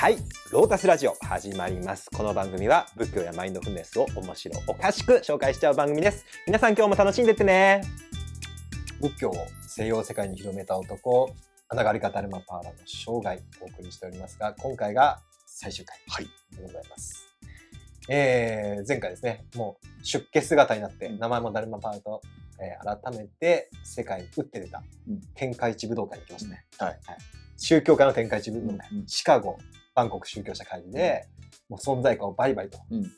はい、ロータスラジオ始まります。この番組は仏教やマインドフルネスを面白おかしく紹介しちゃう番組です。皆さん今日も楽しんでってね。仏教を西洋世界に広めた男、穴がりかダルマパーラの生涯をお送りしておりますが、今回が最終回でございます。えー、前回ですね、もう出家姿になって、名前もダルマパーラと、えー改めて世界に打って出たうん天下一武道会に行きましたね。はい。宗教家の天下一武道会、うんうんシカゴ、バンコク宗教者会議で、もう存在感をバリバリとうん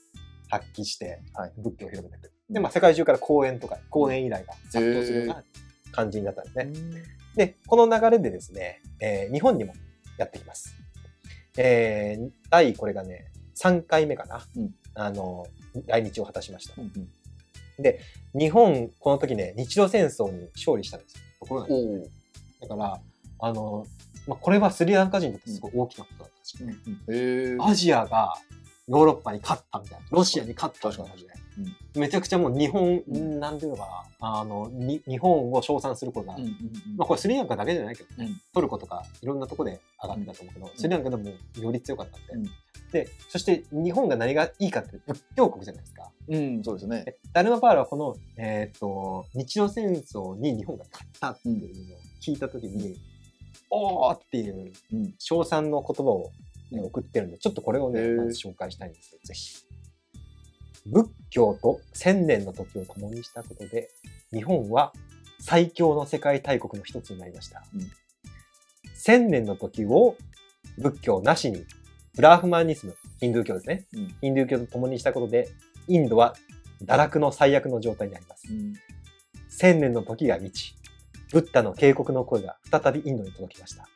発揮してはい、仏教を広めていく。うんで、まあ、世界中から講演とか、講演依頼が殺到するような感じになったんですね。で、この流れでですね、えー日本にもやってきます。えー第、これがね、3回目かな。うんあの、来日を果たしました。うんうん日本、この時ね、日露戦争に勝利したんですよ。ところがねだから、あの、まあ、これはスリランカ人にとってすごい大きなことだったらしくて、へえ。アジアがヨーロッパに勝ったみたいな、ロシアに勝ったみたいな。感じで、めちゃくちゃもう日本、うんなんていうのかな、あの、に日本を称賛することが、うんうんまあこれスリランカだけじゃないけどね、うん。トルコとかいろんなとこで上がってたと思うけど、スリランカでもより強かったんで、うん。で、そして日本が何がいいかって仏教国じゃないですか。うん、そうですね。でダルマパールはこの、えっ、と、日露戦争に日本が勝ったっていうのを聞いたときに、おーっていううん。称賛の言葉を、ねうん送ってるんで、ちょっとこれをね、まず紹介したいんですよ、ぜひ。仏教と千年の時を共にしたことで、日本は最強の世界大国の一つになりました。うん千年の時を仏教なしに、ブラーフマニズム、ヒンドゥー教ですね。うんヒンドゥー教と共にしたことで、インドは堕落の最悪の状態にあります。うん千年の時が満ち、ブッダの警告の声が再びインドに届きました。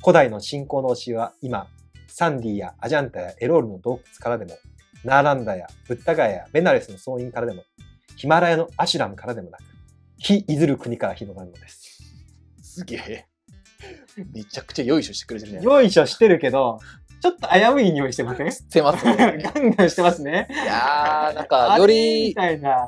古代の信仰の教えは今、サンディやアジャンタやエロールの洞窟からでも、ナーランダやブッダガヤやベナレスの総院からでも、ヒマラヤのアシュラムからでもなく、非いずる国から広がるのです。すげえ。めちゃくちゃよいしょしてくれてるね。よいしょしてるけど、ちょっと危うい匂いしてません？してますね。ガンガンしてますね。いやー、なんか、より。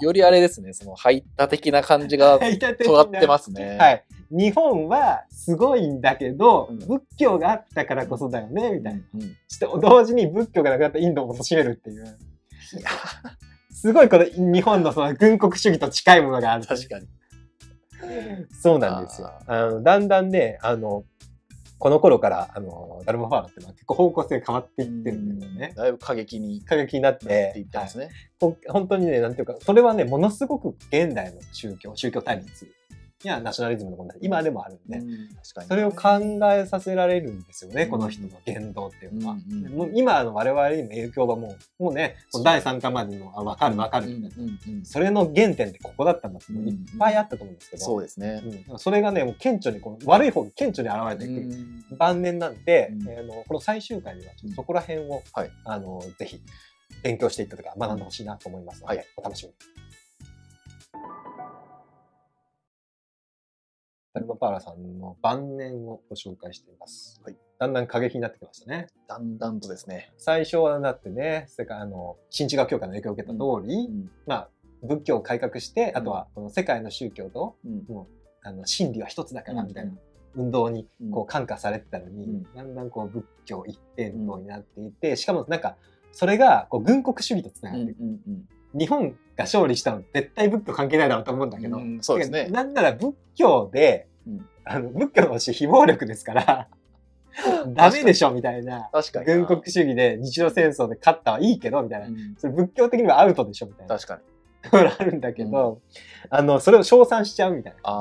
よりあれですね、その、入った的な感じが 尖ってますね。はい。日本はすごいんだけど、うん仏教があったからこそだよね、みたいな。うん。いそして同時に仏教がなくなったインドを貶めるっていう。やすごいこの日本のその軍国主義と近いものがある。確かに。そうなんですよ。あのだんだんね、あの、この頃から、あの、ダルマファーラっていうのは結構方向性変わっていってるんだよね。だいぶ過激に過激になっなっていて、ってますね。ほん本当にね、なんていうか、それはね、ものすごく現代の宗教、宗教対立やナショナリズムの問題、今でもあるんで、うん。確かに。それを考えさせられるんですよね、うん。この人の言動っていうのは。うんうん。もう今の我々にも影響がもう、もうね、第3巻までの、あ、わかるわかるうんみたいな。うんうん。それの原点ってここだったんだって、もういっぱいあったと思うんですけど、そうですね。うん。それがね、もう顕著にこう、悪い方が顕著に現れていく。うん晩年なんで、うん。えーあのこの最終回ではちょっとそこら辺を、はい。あのぜひ勉強していったとか学んでほしいなと思いますので、はい。お楽しみに。ダルマパーラさんの晩年をご紹介しています。はい。だんだん過激になってきましたね。だんだんとですね。最初はだってね、世界あの新地学教会の影響を受けた通り、うん。まあ仏教を改革して、あとうんはこの世界の宗教とうん。もうあの真理は一つだからうん。みたいな運動にうん。こう感化されてたのに、うん。だんだんこう仏教一辺倒になっていて、しかもなんかそれがこう軍国主義とつながっていく、うん。日本が勝利したの絶対仏教関係ないだろうと思うんだけど、うんそうですね。なんなら仏教で、うん。あの仏教の教え非暴力ですからダメでしょみたいな確かに。軍国主義で日露戦争で勝ったはいいけどみたいな、うん。それ仏教的にはアウトでしょみたいな。確かに。あるんだけど、あのそれを称賛しちゃうみたいな感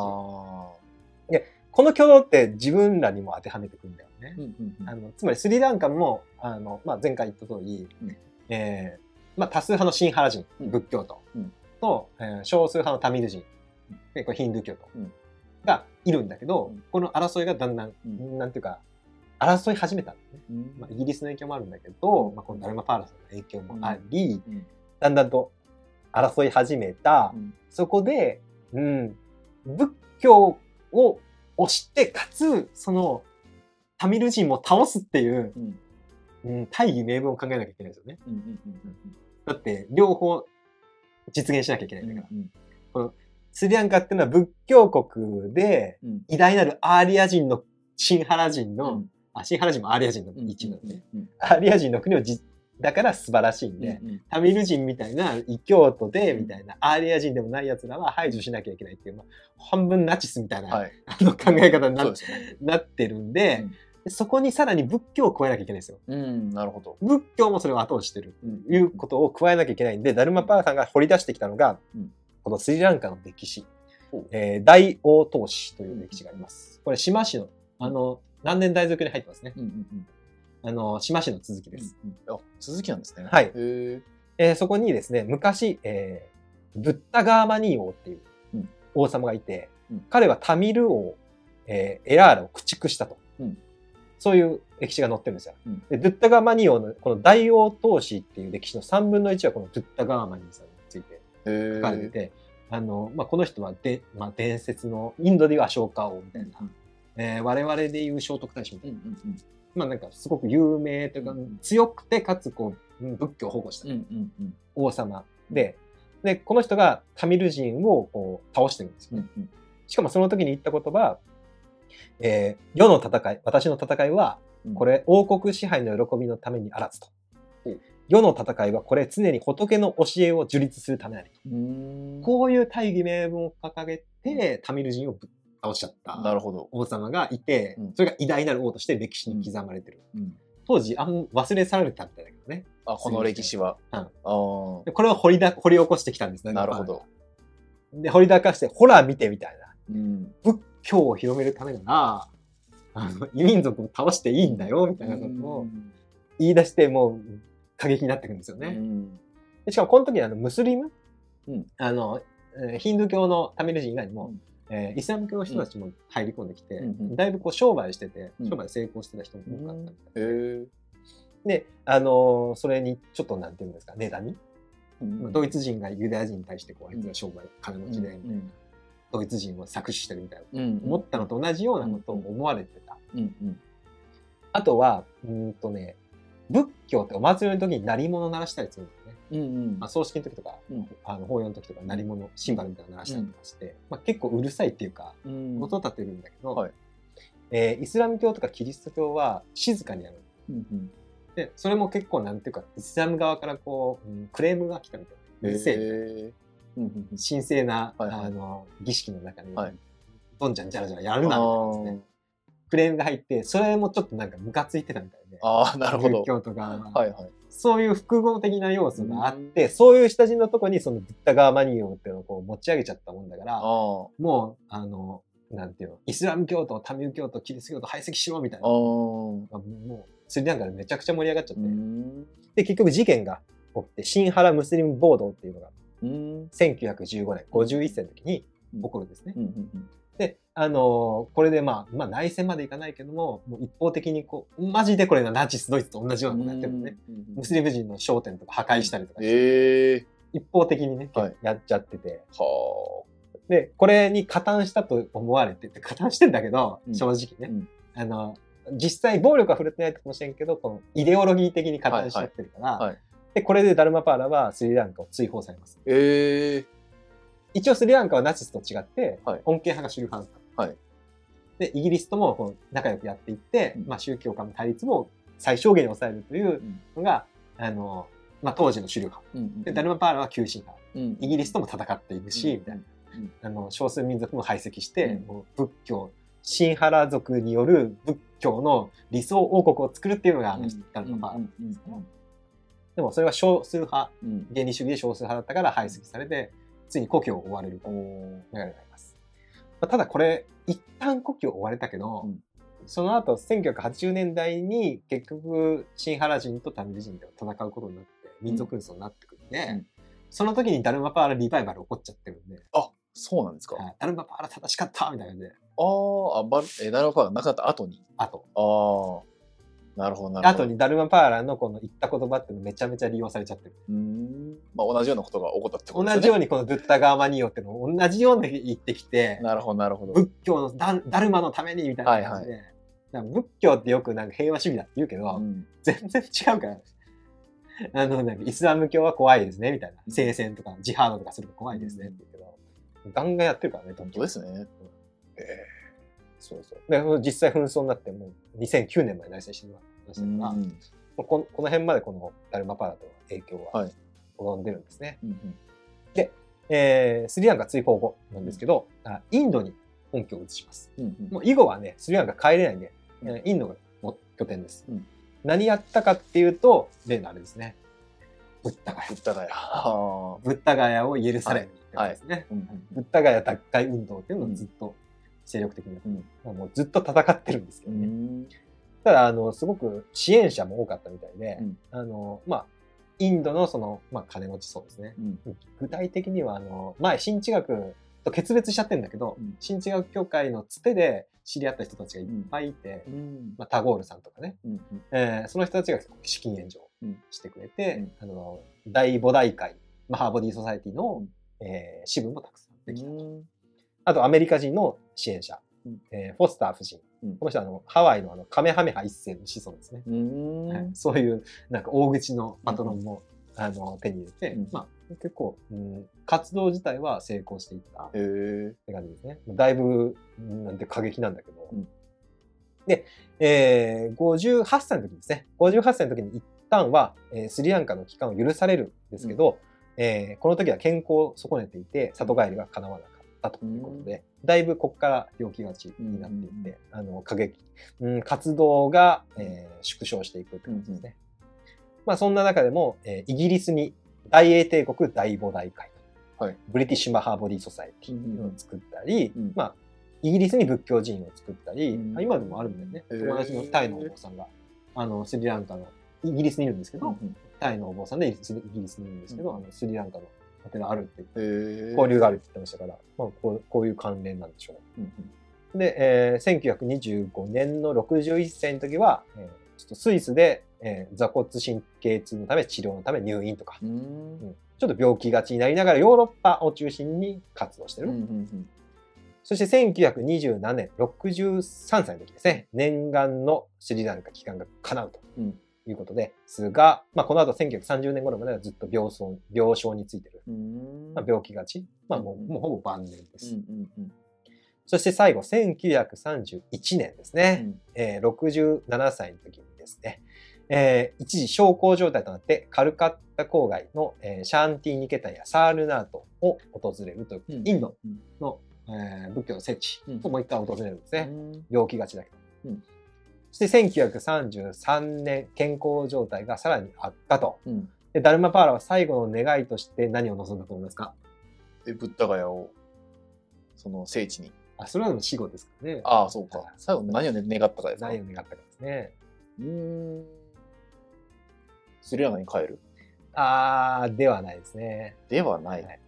じ。あこの挙動って自分らにも当てはめてくるんだよね。あ。。うんうんうん。あのつまりスリランカもあの、まあ、前回言った通り、うん。えーまあ、多数派のシンハラ人、うん。仏教徒、うん。と、えー少数派のタミル人、でこれヒンドゥー教徒、うん。がいるんだけど、うん。この争いがだんだん、うん。なんていうか争い始めたまあ、イギリスの影響もあるんだけど、まあ、このダルマパーラさんの影響もあり、うん。だんだんと争い始めた、うん。そこで、うん、仏教を推して、かつ、その、タミル人も倒すっていう、うん。うん、大義名分を考えなきゃいけないですよね。うんうんうんだって、両方実現しなきゃいけないんだから。うんスリランカっていうのは仏教国で、うん。偉大なるアーリア人のシンハラ人の、うん。あ、シンハラ人もアーリア人の一部。なん。で、ねうん。うん。アーリア人の国をじだから素晴らしいんで、うんうん。タミル人みたいな異教徒で、みたいな、アーリア人でもない奴らは排除しなきゃいけないっていう、まあ、半分ナチスみたいな、はい。あの考え方にな。なってるんで、でそこにさらに仏教を加えなきゃいけないんですよ。うん、なるほど。仏教もそれを後押ししてるうんということを加えなきゃいけないんで、ダルマパーさんが掘り出してきたのが、うんこのスリランカの歴史ほう、えー大王投資という歴史があります。これ、島市の、あの、何年代続に入ってますね。うんうんうんあの、島市の続きです。うんうんあ、続きなんですね。はいへえ。えーそこにですね、昔、えーブッダガーマニー王っていううん王様がいて、うん彼はタミル王、えーエラーラを駆逐したと。うんそういう歴史が載ってるんですよ。うん。で、ドゥッダガーマニー王のこの大王投資っていう歴史の3分の1はこのドゥッダガーマニーさんについてへ書かれてて、あの、まあ、この人はで、まあ、伝説のインドでいうアショーカ王みたいな、うんえー我々でいう聖徳太子みたいな、うんうんまあなんかすごく有名というか、うん強くてかつこううん仏教を保護したうんうんうん。王様で、で、この人がタミル人をこう倒してるんですよ。ね。うんうん。しかもその時に言った言葉、えー世の戦い、私の戦いは、うんこれ王国支配の喜びのためにあらずとうん。世の戦いはこれ常に仏の教えを樹立するためなりこういう大義名分を掲げて、タミル人をぶっ倒しちゃったなるほど。王様がいてうん、それが偉大なる王として歴史に刻まれてる。うん当時、あん忘れ去られたみたいだけどね。あ、この歴史は。うんこれを掘りだ掘り起こしてきたんですあ、ね。なるほど。で、掘り出かして、ほら見てみたいな。うん。仏教を広めるためな。ら、あの、異民族を倒していいんだよ、みたいなことを言い出して、もう、過激になってくるんですよね。うん。でしかも、この時にあの、ムスリム、うん。あの、えーヒンドゥー教のタミル人以外にも、うん。えーイスラム教の人たちも入り込んできて、うん。うんだいぶこう商売してて、うん。商売成功してた人も多かったみたいへえ。で、あのーそれにちょっとなんていうんですか、妬み、うん。ドイツ人がユダヤ人に対してこう、あいつら商売、金持ちで、うんドイツ人を搾取してるみたいな、うん思ったのと同じようなことを思われてた。うんうん。あとは、うーんとね、仏教ってお祭りの時に鳴り物を鳴らしたりするんですね。うんうん。まあ、葬式の時とか、うん。あの法要の時とか鳴り物、シンバルみたいなの鳴らしたりとかして、まあ、結構うるさいっていうか、うん。音立てるんだけど、はい。えーイスラム教とかキリスト教は静かにやる。うんうん。で、それも結構なんていうか、イスラム側からこう、うんクレームが来たみたいな。うるせえみたいな神聖な、はいはいあの儀式の中に、はいどんちゃんじゃらじゃらやるなみたいなですねあクレームが入ってそれもちょっとなんかムカついてたみたいであー、なるほど仏。教とかは、はいはい。そういう複合的な要素があって、そういう下地のとこにそのブッダガーマニオっていうのをこう持ち上げちゃったもんだからああ。もうあのなんていうの？イスラム教徒タミル教徒キリスト教徒排斥しろみたいなああ。もうスリランカでめちゃくちゃ盛り上がっちゃって、うん。で結局事件が起きてシンハラムスリム暴動っていうのがうん。1915年51歳の時に起こるんですね。うんうんで、あのーこれでまあ、まあ内戦までいかないけども、もう一方的にこう、マジでこれがナチスドイツと同じようなことやってるのね。うんムスリム人の商店とか破壊したりとかして、ええ。一方的にね、はいやっちゃってて。はで、これに加担したと思われてて、加担してんだけど、うん正直ね。うんあの、実際暴力は触れてないかもしれんけど、このイデオロギー的に加担しちゃってるから、はいはいはいで、これでダルマパーラはスリランカを追放されます。あ。ええ。一応スリランカはナチスと違って、はい。穏健派が主流派はい。で、イギリスともこう仲良くやっていって、うん。まあ宗教間の対立も最小限に抑えるというのが、あの、まあ当時の主流派。うんで、ダルマパーラは急進派。うん。イギリスとも戦っているし、みたいな。あの、少数民族も排斥して、うん。もう仏教、シンハラ族による仏教の理想王国を作るっていうのが、あのダルマパーラなんですけど、でもそれは少数派、うん。原理主義で少数派だったから排斥されて、ついに故郷を追われると流れがあります。まあただこれ、一旦故郷を追われたけど、うん。その後1980年代に結局シンハラ人とタミル人で戦うことになって民族紛争になってくるんで、うん。その時にダルマパーラリバイバル起こっちゃってるんで、あ、そうなんですか。はい。ダルマパーラ正しかったみたいな感じで、あーあ、ダルマパーがなくなった後に？あと、ああ。なるほど、なるほど。後にダルマパーラのこの言った言葉ってめちゃめちゃ利用されちゃってる。うーん。まあ同じようなことが起こったってことですね。同じようにこのドゥッタガーマニオってのを同じように言ってきて、なるほど、なるほど。仏教のダダルマのためにみたいな感じで、だから仏教ってよくなんか平和主義だって言うけど、うん全然違うから。あの、なんかイスラム教は怖いですね、みたいな。うん聖戦とかジハードとかするの怖いですねって言うけど、ガンガンやってるからね、本当ですね。えそうそう。で、実際紛争になってもう2009年まで内戦してるましたから、うんここの辺までこのダルマパーラとの影響ははい及んでるんですね。うんえースリランカ追放後なんですけど、あインドに本拠を移します。うんうんもう以後はね、スリランカ帰れないんで、うんえーインドが拠点です、うん何やったかっていうと、例のあれですね。ブッダガヤブ。ッダガヤ。は ブッダガヤを許されるってことですね。あ。うんうんブッダガヤ奪回運動っていうのをずっと精力的に。やって、もうずっと戦ってるんですけうどね。ん。ただ、あの、すごく支援者も多かったみたいで、うん。あの、まあ、インドのその、まあ、金持ちそうですね。うん。具体的には、あの、前、新地学と決別しちゃってるんだけど、うん。新地学協会のつてで知り合った人たちがいっぱいいて、うん。まあ、タゴールさんとかね、うんえーその人たちが資金援助してくれて、うん。あの、大母大会、マハーボディソサエティの、うんえー支部もたくさんできたと。うん。あと、アメリカ人の支援者、うんえーフォスター夫人。うんこの人はあのハワイのあのカメハメハ一世の子孫ですね。うんはいそういうなんか大口のパトロンも、あの手に入れて、うんまあ、結構、うん、活動自体は成功していったっ。て感じですね。だいぶ、うんなんて過激なんだけど。うんで、えー、58歳の時ですね。58歳の時に一旦は、えースリランカの帰還を許されるんですけど、えーこの時は健康を損ねていて、里帰りが叶わなかったということで、だいぶここから病気がちになっていって、あの、過激、うん、活動が、えー縮小していくって感じですね。まあそんな中でも、えーイギリスに大英帝国大母大会、はい。ブリティッシュマハーボディソサエティを作ったり、うん。まあイギリスに仏教寺院を作ったり、うん。あ今でもあるんだよね。友達のタイのお坊さんが、あの、スリランカの、イギリスにいるんですけど、タイのお坊さんでイギリスにいるんですけど、うん。あのスリランカのお寺あるって言って。交流があるって言ってましたから、まあこうこういう関連なんでしょう。うんで、えー1925年の61歳の時は、えーちょっとスイスで、えー座骨神経痛のため治療のため入院とか、うん。うん。ちょっと病気がちになりながらヨーロッパを中心に活動してる。うんうんそして1927年、63歳の時ですね、念願のスリランカ帰還が叶うと。うんいうことですが、まあ、この後1930年頃まではずっと病床病床についてる。うん。まあ、病気がち。まあ、もううんもうほぼ晩年です。そして最後、1931年ですうね。んえー67歳の時にですね、えー一時小康状態となってカルカッタ郊外の、えーシャーンティ・ニケタンやサールナートを訪れるという、うんインドうんの、えー仏教の聖地うんをもう一回訪れるんですね。うん病気がちだけど。うんそして1933年、健康状態がさらに悪化と。うん。でダルマパーラは最後の願いとして何を望んだと思いますか？え、ブッダガヤを、その聖地に。あ、それは死後ですからね。ああ、そうか。最後何を願ったかですか？何を願ったかですね。うーん。スリランカに帰るあー、ではないですね。ではない。はい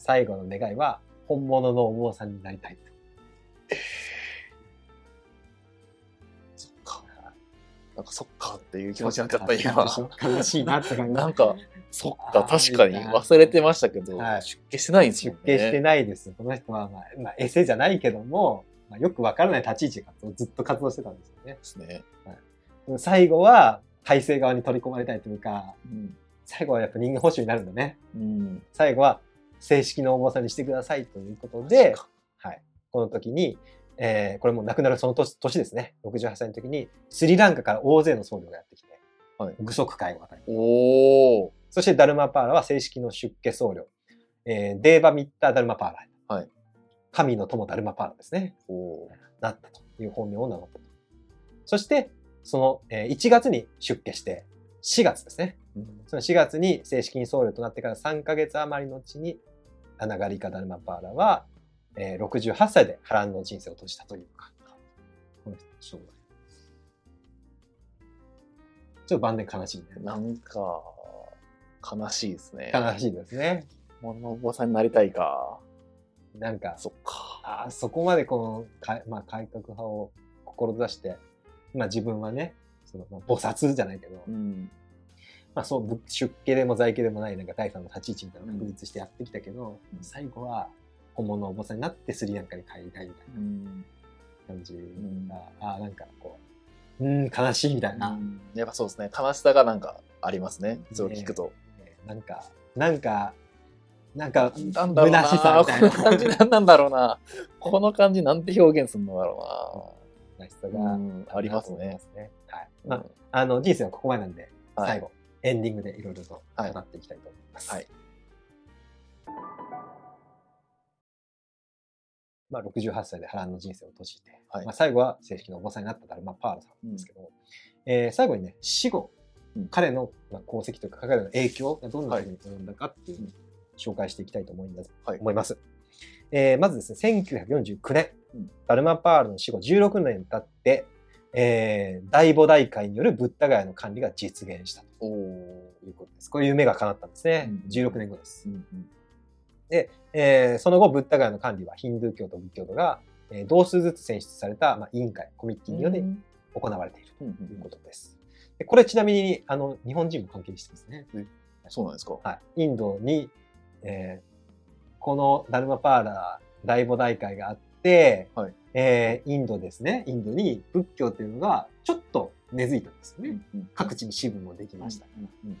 最後の願いは、本物のお坊さんになりたいと。なんかそっかっていう気持ちになっちゃった、今。悲しいなって感じ。なんか、そっか、確かに忘れてましたけど、はい出家してないんです出よね。家してないです。この人は、まあ、まあ、エセじゃないけども、まあ、よくわからない立ち位置で活動ずっと活動してたんですよね。ですね。でも最後は、体制側に取り込まれたいというか、うん。最後はやっぱ人間保守になるんだね。うん。最後は、正式なお坊さんにしてくださいということで、はい。この時に、えーこれもう亡くなるその年年ですね。68歳の時に、スリランカから大勢の僧侶がやってきて、はい具足会を与えた。おー。そしてダルマパーラは正式の出家僧侶。えーデーバミッタ・ダルマパーラ。はい神の友ダルマパーラですね。おー。なったという本名を名乗ったと。そして、その、えー1月に出家して、4月ですね。その4月に正式に僧侶となってから3ヶ月余りのうちに、アナガリカ・ダルマパーラは、えー68歳で波乱の人生を閉じたというか、この人。ちょっと晩年悲しいね。なんか、悲しいですね。悲しいですね。物のお坊さんになりたいか。なんか、そっか。あーそこまでこのか、まあ、改革派を志して、まあ自分はね、そのまあ菩薩じゃないけど、うん。まあそう、ぶ出家でも在家でもないなんか第三の立ち位置みたいなのを確立してやってきたけど、うん最後は本物のお坊さんになってスリランカに帰りたいみたいうん。な感じんが、ああ、なんかこう、うーん、悲しいみたいな、うんやっぱそうですね。悲しさがなんかありますね。それを聞くと。ねなんか、なんか、なんか、虚しさみたいなこの感じ何なんだろうな。この感じなんて表現するのだろうな。虚しさが、うんありますね。ね。はい。あ、あの、人生はここまでなんで、はい最後、エンディングでいろいろと語っていきたいと思います。はい。まあ、68歳で波乱の人生を閉じて、はいまあ、最後は正式なお坊さんになったダルマ・パールさんですけど、えー最後にね、死後、うん彼のまあ功績というか、彼の影響がどんなふうに及んだかっていうのを紹介していきたいと思います。はい思いますえーまずですね、1949年、うんダルマ・パールの死後16年経って、えー大菩提会によるブッダガヤの管理が実現したと。いうことです。こういう夢が叶ったんですね。うん16年後です。うんうんえーその後、ブッダガヤの管理はヒンドゥー教と仏教徒が、えー同数ずつ選出された、まあ、委員会、コミッティによってうん行われているうんということです。でこれちなみに、あの、日本人も関係してますね。そうなんですか？はい。インドに、えーこのダルマパーラー大菩提会があって、はいえーインドですね。インドに仏教っていうのがちょっと根付いたんですよね。各地に支部もできました。うんうん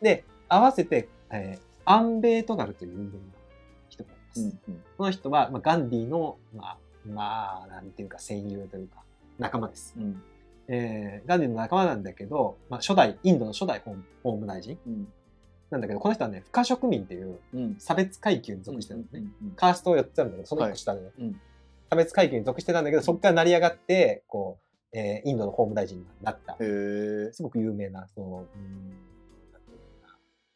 で、合わせて、えーアンベートガルという有名な人がいます。うんうん。この人は、まあ、ガンディの、まあ、まあ、なんていうか、戦友というか、仲間です。うん。えーガンディの仲間なんだけど、まあ、初代、インドの初代法法務大臣。うん。なんだけど、この人はね、不可植民っていううん。差別階級に属してたんですね。カーストを4つあるんだけど、その1個下で、ね。うん。差別階級に属してたんだけど、そこから成り上がって、こう、えーインドの法務大臣になった。すごく有名な、その、うん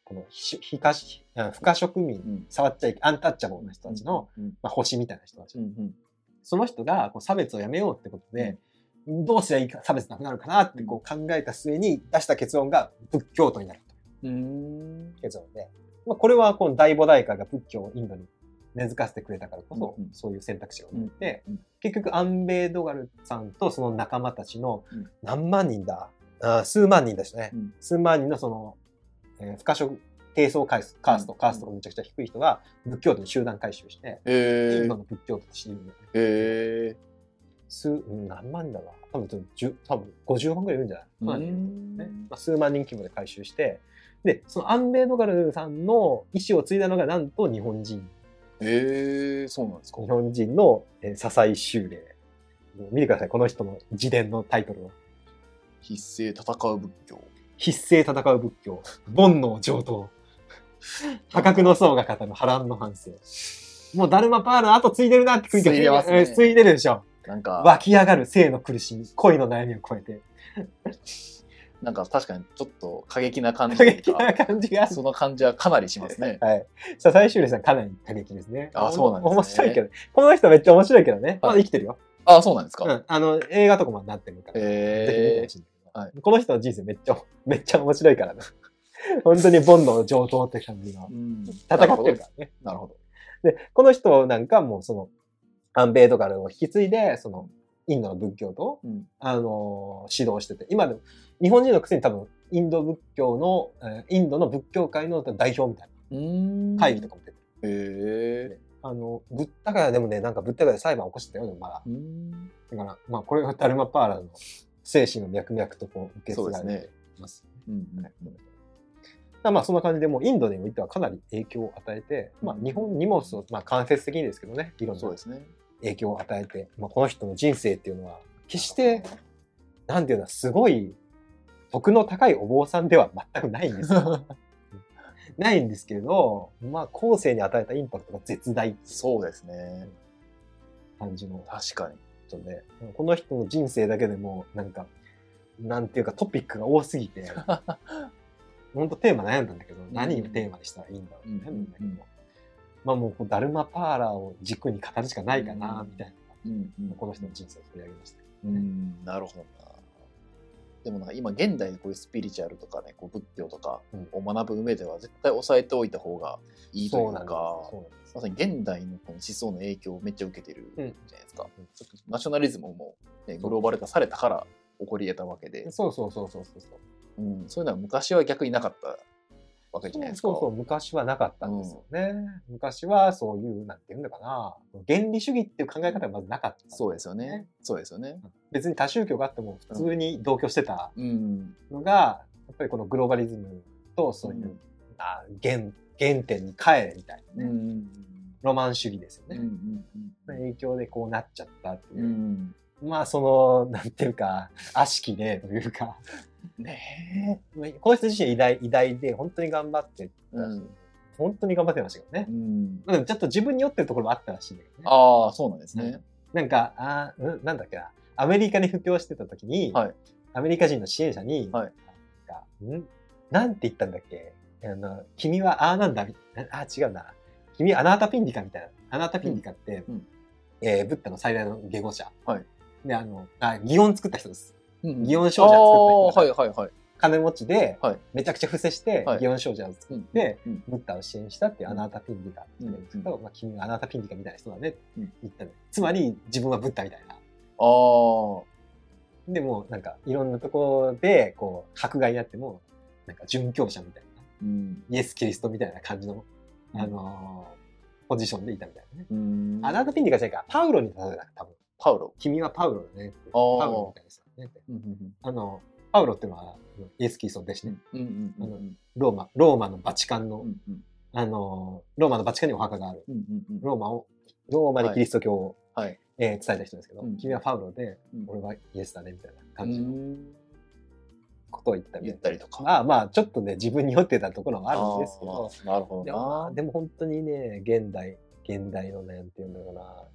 この非非可あ不可植民、うん。触っちゃいけアンタッチャブルな人たちの、うん。まあ、星みたいな人たち、その人がこう差別をやめようってことで、どうすりゃいいか差別なくなるかなってこう考えた末に出した結論が仏教徒になるといううん。結論で、まあ、これはこの大菩提会が仏教をインドに根付かせてくれたからこそ、そういう選択肢が生まれて、結局アンベードガルさんとその仲間たちのうん。何万人だ、数万人ですね、うん。数万人のその、えー、不可食低層カースト、カースト、うん。カーストがめちゃくちゃ低い人が仏教徒に集団回収して、へえインドの仏教徒として。いるんだよね。へえ数、うん何万人だろうな。多分、10多分50万ぐらいいるんじゃない？ね。まあ、数万人規模で回収して、で、そのアンベードガルさんの意思を継いだのが、なんと日本人。へえそうなんですか。日本人の、えー、笹井修霊。見てください、この人の自伝のタイトルを。必勢戦う仏教必勢戦う仏教。煩悩上等。破格の層が語る波乱の反省。もうダルマパールの後継いでるなって雰囲気が継いでますねえー継いでるでしょ。なんか湧き上がる性の苦しみ、恋の悩みを超えて。なんか確かにちょっと過激な感じ過激な感じが。その感じはかなりしますねはい。笹井修理さんかなり過激ですね。あそうなんですね面白いけど。この人めっちゃ面白いけどね。まだ生きてるよ。あそうなんですかうん。あの、映画とかもなってるから。ぜひ見てへほしいんだけどはいこの人の人生めっちゃ、めっちゃ面白いからね。本当に煩悩上等って感じが。うん戦ってるからね。なるほどで、この人なんかもうその、アンベードガルを引き継いで、その、インドの仏教と、うんあのー指導してて、今でも、日本人のくせに多分、インド仏教の、えーインドの仏教界の代表みたいうんな会議とかも出てる。へえあの、ブッダガヤでもね、なんかブッダガヤで裁判起こしてたよ、でもまだ。うんだから、まあ、これがダルマパーラの精神の脈々とこう受け継がれています。まあ、そんな感じで、もうインドにおいてはかなり影響を与えて、まあ、日本にもそう、まあ、間接的にですけどね、いろんな影響を与えて、まあ、この人の人生っていうのは、決して、なんていうの、すごい、徳の高いお坊さんでは全くないんですよ。ないんですけれど、まあ、後世に与えたインパクトが絶大そうですね。感じの。確かに人で、この人の人生だけでも、なんか、なんていうかトピックが多すぎて、本当テーマ悩んだんだけど、何をテーマにしたらいいんだろうね、うん。なんだけどまあもうこう、ダルマパーラーを軸に語るしかないかな、うん。みたいな。この人の人生を取り上げました。うん。なるほど。なでもなんか今現代でこういうスピリチュアルとかねこう仏教とかを学ぶ上では絶対押さえておいた方がいいというかまさに現代のこの思想の影響をめっちゃ受けてるじゃうんないですか、うん。ナショナリズムも、ね、グローバル化されたから起こり得たわけで、そうそうそうそうそうそう。うん、そういうのは昔は逆になかったわけじゃないですかそうそう、昔はなかったんですよね。昔はそういう、なんていうのかな、原理主義っていう考え方がまずなかった。そうですよね。そうですよね別に多宗教があっても普通に同居してたうんのが、やっぱりこのグローバリズムとそういう、うんあ原原点に帰れみたいなね、うんうんロマン主義ですよね。うんうん影響でこうなっちゃったっていうう。んまあその、なんていうか、悪しき例というか、ねまあこの人自身偉大、偉大で本当に頑張ってえ。うん本当に頑張ってましたけどねう。んちょっと自分に酔ってるところもあったらしいんだけどね。ああ、そうなんですね。なんか、あーうん、なんだっけな、アメリカに布教してた時に、はいアメリカ人の支援者に、はいなんかん？なんて言ったんだっけ？あの、君はああなんだみあ、違うな。君はアナータピンディカみたいな。アナータピンディカって、うんうんえーブッダの最大の下語者。はいで、あの、あ、擬音作った人です。うん祇園精舎を作った人はいはいはい。金持ちで、はいめちゃくちゃ伏せして、はい祇園精舎を作って、うんブッダを支援したっていうアナータピンディカって言うんですけど、うまあ、君はアナータピンディカみたいな人だねってうん言ったの。つまり、自分はブッダみたいな。ああ、でも、なんか、いろんなところで、こう、迫害になっても、なんか、殉教者みたいな、うん。イエス・キリストみたいな感じの、うんあのーポジションでいたみたいなね。うんアナータピンディカじゃないか、パウロに例えた多分。パウロ。君はパウロだね。パウロみたいね。うんうんあの、パウロっていうのは、イエス・キリストの弟子ね。うんうんうんうんローマ、ローマのバチカンの、うんうんあのー、ローマのバチカンにお墓がある。うんうんうんローマを、ローマでキリスト教を、はい。えー伝えた人ですけど、うん君はパウロで、うん俺はイエスだね、みたいなう感じのんことを言ったみたいな言ったりとか。まあまあ、ちょっとね、自分に酔ってたところはあるんですけど、なるほでどでも本当にね、現代、現代のね、なんていうんだろうな、うん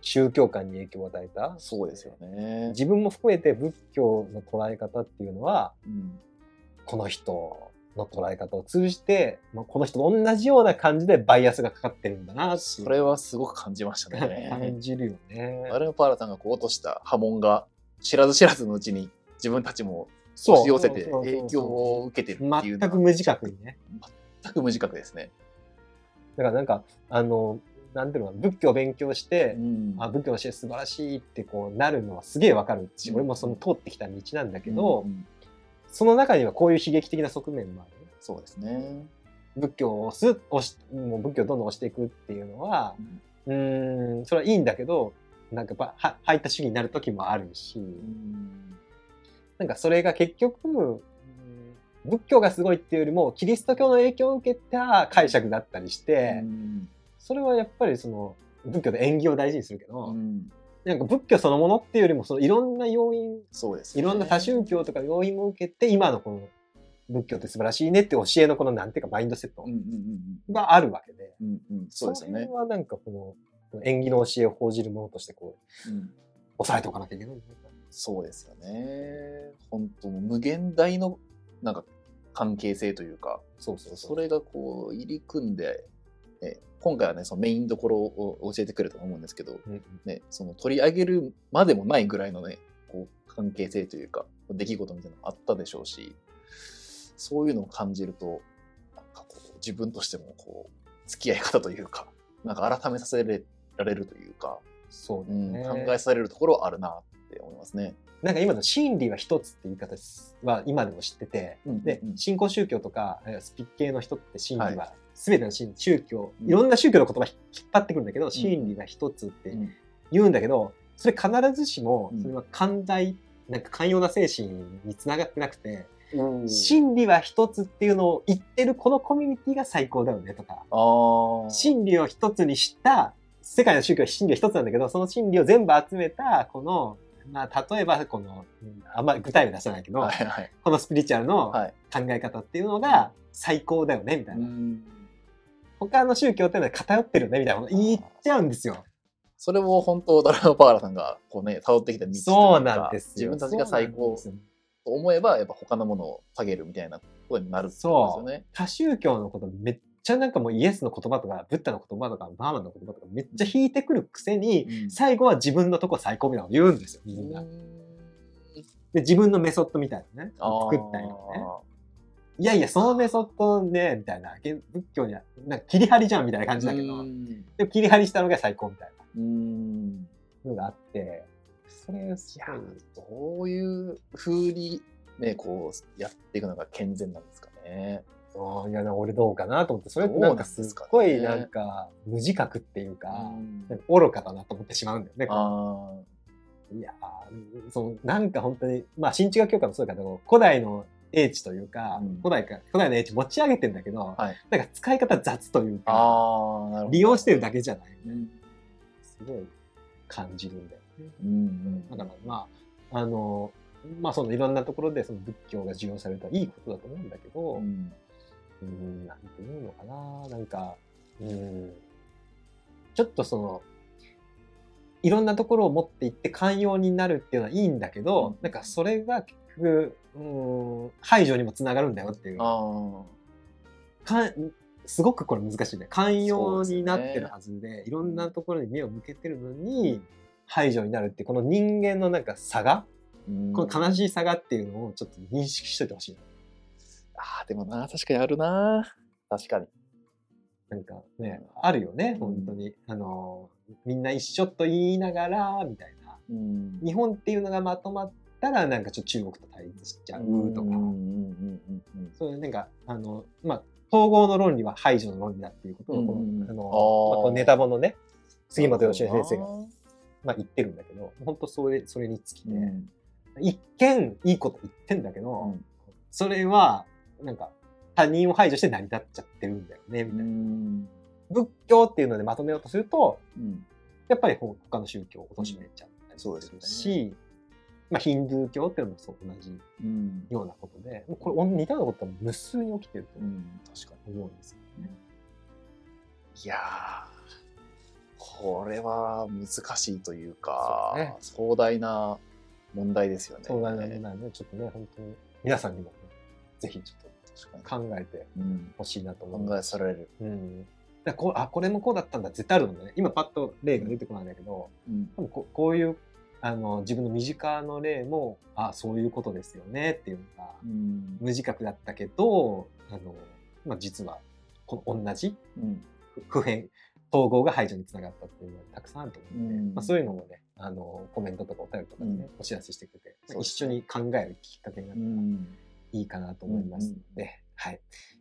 宗教観に影響を与えた。そうですよね。自分も含めて仏教の捉え方っていうのは、うんこの人の捉え方を通じて、まあ、この人と同じような感じでバイアスがかかってるんだなそれはすごく感じましたね。感じるよね。アルムパーラさんがこう落とした波紋が知らず知らずのうちに自分たちもそう押し寄せて影響を受けてるっていう全く無自覚にね。全く無自覚ですね。だからなんか、あの、なんていうのかな仏教を勉強して、うん。あ仏教の教え素晴らしいってこうなるのはすげえわかるし、うん。俺もその通ってきた道なんだけど、うんその中にはこういう悲劇的な側面もある。そうですね。仏教を押す、押し、もう仏教をどんどん押していくっていうのは、うーん、それはいいんだけど、なんかやっぱ、は、入った主義になる時もあるし、うん。なんかそれが結局、うん仏教がすごいっていうよりも、キリスト教の影響を受けた解釈だったりして、うんそれはやっぱりその、仏教で縁起を大事にするけど、うんなんか仏教そのものっていうよりも、そのいろんな要因、そうですねいろんな多宗教とか要因も受けて、今のこの仏教って素晴らしいねって教えのこのなんていうかマインドセットがあるわけで、うんうんうんそうですよねはなんかこの、縁起の教えを報じるものとしてこう、うん抑えておかなきゃいけない。そうですよね。本当無限大のなんか関係性というか、そうそうそ。そうれがこう入り組んで、ね、今回はねそのメインどころを教えてくれると思うんですけど、うんうんね、その取り上げるまでもないぐらいのねこう関係性というか出来事みたいなのもあったでしょうしそういうのを感じるとなんかこう自分としてもこう付き合い方というかなんか改めさせられるというか、そうだうん。考えされるところはあるなって思いますね。なんか今の真理は一つって言い方は今でも知ってて、うんでうん、新興宗教とかえースピッ系の人って真理はは、全ての真理、宗教、うんいろんな宗教の言葉引っ張ってくるんだけど、真理は一つってうん。言うんだけど、それ必ずしもう、ん。それは寛大、なんか寛容な精神につながってなくて、うん。真理は一つっていうのを言ってるこのコミュニティが最高だよねとか、真理を一つにした、世界の宗教は真理は一つなんだけど、その真理を全部集めた、この、まあ、例えば、この、うんあんまり具体例出さないけど、はいはい。このスピリチュアルのはい。考え方っていうのが最高だよね、みたいうな。ん他の宗教っていうのは偏ってるよね、みたいなこと言っちゃうんですよ。それを本当、ダラマパーラさんがこうね、辿ってきた道そうなんですよ。自分たちが最高と思えば、やっぱ他のものを下げるみたいなことになるってことですよね。他宗教のことめっちゃなんかもうイエスの言葉とか、ブッダの言葉とか、バーマンの言葉とかめっちゃ引いてくるくせに、うん最後は自分のとこ最高みたいなの言うんですよ、みんな。うで、自分のメソッドみたいなね。作ったりとかね。いやいや、そのメソッドね、みたいな。仏教には、なんか切り張りじゃんみたいな感じだけど、うん。でも切り張りしたのが最高みたいうん。なのがあって、それすいやどういう風にね、こうやっていくのが健全なんですかね。あーいや、な俺どうかなと思って、それってなんかすっごいなんか無自覚っていうか、愚かだなと思ってしまうんだよね。あいやーそのなんか本当に、まあ新地学教会もそうだけど、古代の英知というか、うん古代か、古代の英知持ち上げてんだけど、はいなんか使い方雑というか。利用してるだけじゃない。うん。すごい感じるんだよね。うんうん。だからまあ、あの、まあそのいろんなところでその仏教が受容されるとはいいことだと思うんだけど、うんうん、なんていうのかな、なんか、うん、ちょっとその、いろんなところを持っていって寛容になるっていうのはいいんだけど、うんなんかそれが結局、うん、排除にもつながるんだよっていう。あかんすごくこれ難しいね。寛容になってるはずで、いろんなところに目を向けてるのに、排除になるってこの人間のなんか差が、あ。うんこの悲しい差がっていうのをちょっと認識しといてほしいな。ああ、でもな、確かにあるな。確かに。なんかね、あるよね、うん本当に。あの、みんな一緒と言いながら、みたいな。うん日本っていうのがまとまったら、なんかちょっと中国と対立しちゃうとか、うんうんうんうんうんそういうなんか、あの、まあ、統合の論理は排除の論理だっていうことを、このうんうんあの、まあこのネタ本のね、杉本義なる先生が、まあ、言ってるんだけど、本当それ、それにつきで、うん。一見いいこと言ってんだけど、うん。それは、なんか、他人を排除して成り立っちゃってるんだよね、みたいな。うん。仏教っていうのでまとめようとすると、うん。やっぱりほ他の宗教を貶めちゃったりそうですするよね。し、まあ、ヒンドゥー教っていうのもそう同じうんようなことで、もうこれ似たようなことは無数に起きてると思うんですよね。にいやーこれは難しいというかね壮大な問題ですよね壮大な問題ね、ちょっとね、本当に皆さんにも、ね、ぜひちょっと考えてうんほしいなと思い考ます。えされるうん。こうあ、これもこうだったんだ、絶対あるのでね。今パッと例が出てこないんだけど、うん多分ここういう、あの、自分の身近の例も、あ、そういうことですよねっていうのが、うん。無自覚だったけど、あの、まあ、実は、この同じうん。普遍、統合が排除につながったっていうのがたくさんあると思うので、うん。まあ、そういうのもね、あの、コメントとかお便りとかでね、うん。お知らせしてくれて、そう一緒に考えるきっかけになったらうん。いいかなと思いますので、はい。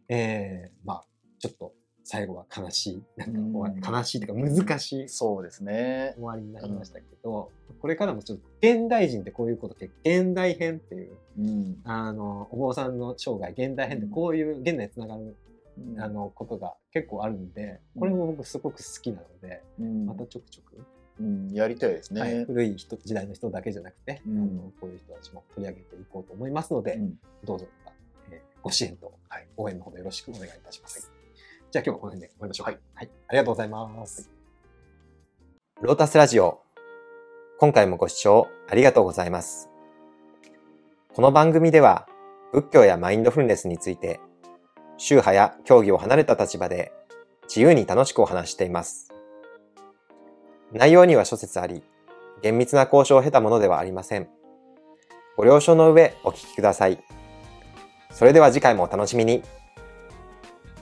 えー、まあ、ちょっと最後は悲しい、なんか終わり、うん。悲しいというか難しいそうですね。終わりになりましたけど、これからもちょっと現代人ってこういうことって現代編っていう、うん。あの、お坊さんの生涯、現代編でこういう現代につながる、うん。あの、ことが結構あるんで、これも僕すごく好きなので、うん。またちょくちょく、うん。やりたいですね、はい古い人、時代の人だけじゃなくて、うん。あのこういう人たちも取り上げていこうと思いますので、うん。どうぞえーご支援と、はい、応援のほどよろしくお願いいたします。じゃあ今日はこの辺で終わりましょう。はい。はい。ありがとうございます。ロータスラジオ。今回もご視聴ありがとうございます。この番組では仏教やマインドフルネスについて宗派や教義を離れた立場で自由に楽しくお話しています。内容には諸説あり、厳密な交渉を経たものではありません。ご了承の上お聞きください。それでは次回もお楽しみに。